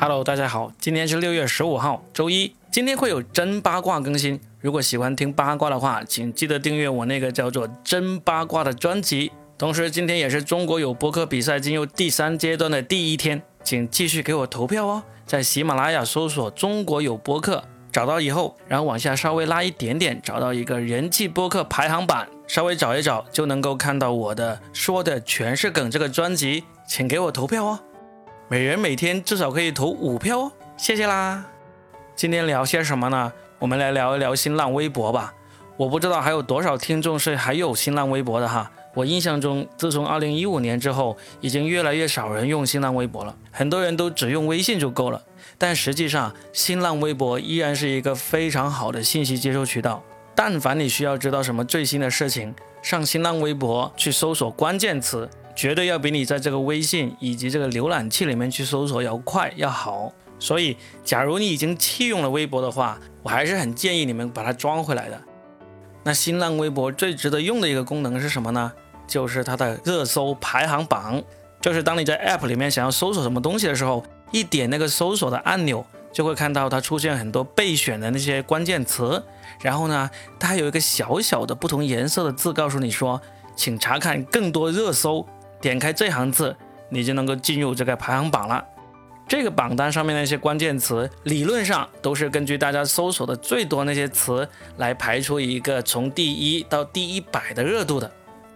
Hello，大家好，今天是六月十五号，周一。今天会有真八卦更新，如果喜欢听八卦的话，请记得订阅我那个叫做“真八卦”的专辑。同时，今天也是中国有播客比赛进入第三阶段的第一天，请继续给我投票哦。在喜马拉雅搜索“中国有播客”，找到以后，然后往下稍微拉一点点，找到一个人气播客排行榜，稍微找一找就能够看到我的说的全是梗这个专辑，请给我投票哦。每人每天至少可以投五票哦，谢谢啦。今天聊些什么呢？我们来聊一聊新浪微博吧。我不知道还有多少听众是还有新浪微博的哈。我印象中，自从二零一五年之后，已经越来越少人用新浪微博了，很多人都只用微信就够了。但实际上，新浪微博依然是一个非常好的信息接收渠道。但凡你需要知道什么最新的事情，上新浪微博去搜索关键词，绝对要比你在这个微信以及这个浏览器里面去搜索要快要好。所以，假如你已经弃用了微博的话，我还是很建议你们把它装回来的。那新浪微博最值得用的一个功能是什么呢？就是它的热搜排行榜，就是当你在 App 里面想要搜索什么东西的时候，一点那个搜索的按钮，就会看到它出现很多备选的那些关键词。然后呢，它还有一个小小的不同颜色的字，告诉你说，请查看更多热搜。点开这行字，你就能够进入这个排行榜了。这个榜单上面那些关键词，理论上都是根据大家搜索的最多那些词来排出一个从第一到第一百的热度的。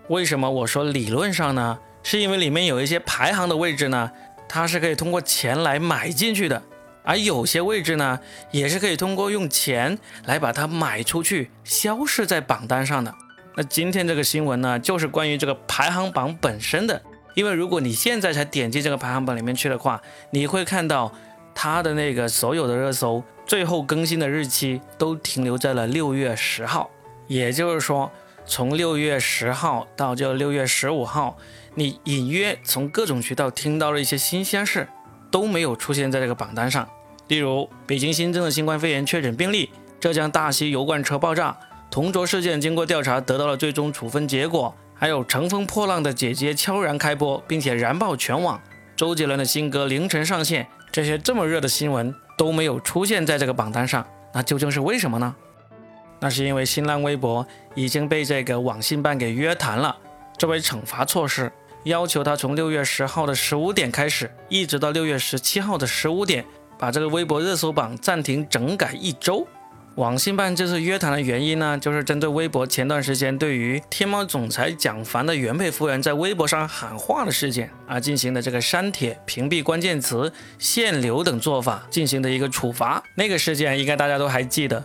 为什么我说理论上呢？是因为里面有一些排行的位置呢，它是可以通过钱来买进去的，而有些位置呢，也是可以通过用钱来把它买出去，消失在榜单上的。那今天这个新闻呢，就是关于这个排行榜本身的。因为如果你现在才点击这个排行榜里面去的话，你会看到它的那个所有的热搜最后更新的日期都停留在了六月十号，也就是说。从六月十号到这六月十五号，你隐约从各种渠道听到了一些新鲜事，都没有出现在这个榜单上。例如，北京新增的新冠肺炎确诊病例，浙江大溪油罐车爆炸，同桌事件经过调查得到了最终处分结果，还有乘风破浪的姐姐悄然开播，并且燃爆全网，周杰伦的新歌凌晨上线，这些这么热的新闻都没有出现在这个榜单上，那究竟是为什么呢？那是因为新浪微博已经被这个网信办给约谈了，作为惩罚措施，要求他从六月十号的十五点开始，一直到六月十七号的十五点，把这个微博热搜榜暂停整改一周。网信办这次约谈的原因呢，就是针对微博前段时间对于天猫总裁蒋凡的原配夫人在微博上喊话的事件而进行的这个删帖、屏蔽关键词、限流等做法进行的一个处罚。那个事件应该大家都还记得。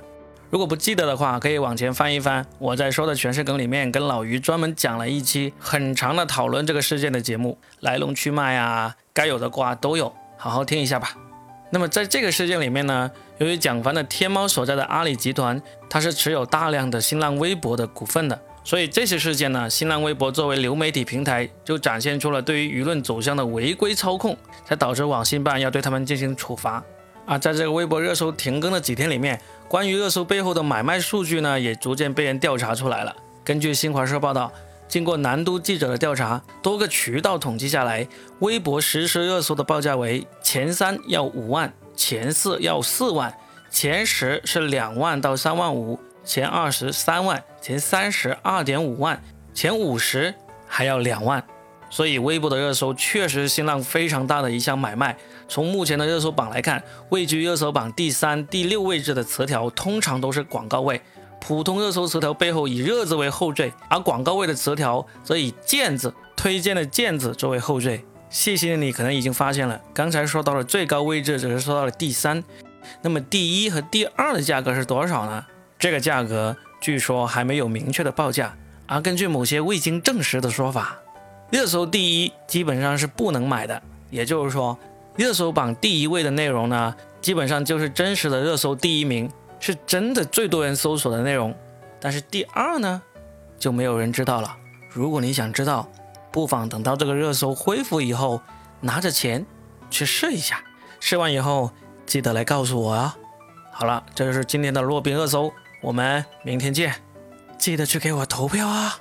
如果不记得的话，可以往前翻一翻。我在说的全是梗里面，跟老于专门讲了一期很长的讨论这个事件的节目，来龙去脉啊，该有的瓜都有，好好听一下吧。那么在这个事件里面呢，由于蒋凡的天猫所在的阿里集团，它是持有大量的新浪微博的股份的，所以这些事件呢，新浪微博作为流媒体平台，就展现出了对于舆论走向的违规操控，才导致网信办要对他们进行处罚。啊，在这个微博热搜停更的几天里面。关于热搜背后的买卖数据呢，也逐渐被人调查出来了。根据新华社报道，经过南都记者的调查，多个渠道统计下来，微博实时热搜的报价为：前三要五万，前四要四万，前十是两万到三万五，前二十三万，前三十二点五万，前五十还要两万。所以，微博的热搜确实是新浪非常大的一项买卖。从目前的热搜榜来看，位居热搜榜第三、第六位置的词条通常都是广告位。普通热搜词条背后以“热”字为后缀，而广告位的词条则以“荐”字推荐的“荐”字作为后缀。细心的你可能已经发现了，刚才说到了最高位置只是说到了第三，那么第一和第二的价格是多少呢？这个价格据说还没有明确的报价，而根据某些未经证实的说法。热搜第一基本上是不能买的，也就是说，热搜榜第一位的内容呢，基本上就是真实的热搜第一名，是真的最多人搜索的内容。但是第二呢，就没有人知道了。如果你想知道，不妨等到这个热搜恢复以后，拿着钱去试一下，试完以后记得来告诉我啊。好了，这就是今天的洛宾热搜，我们明天见，记得去给我投票啊。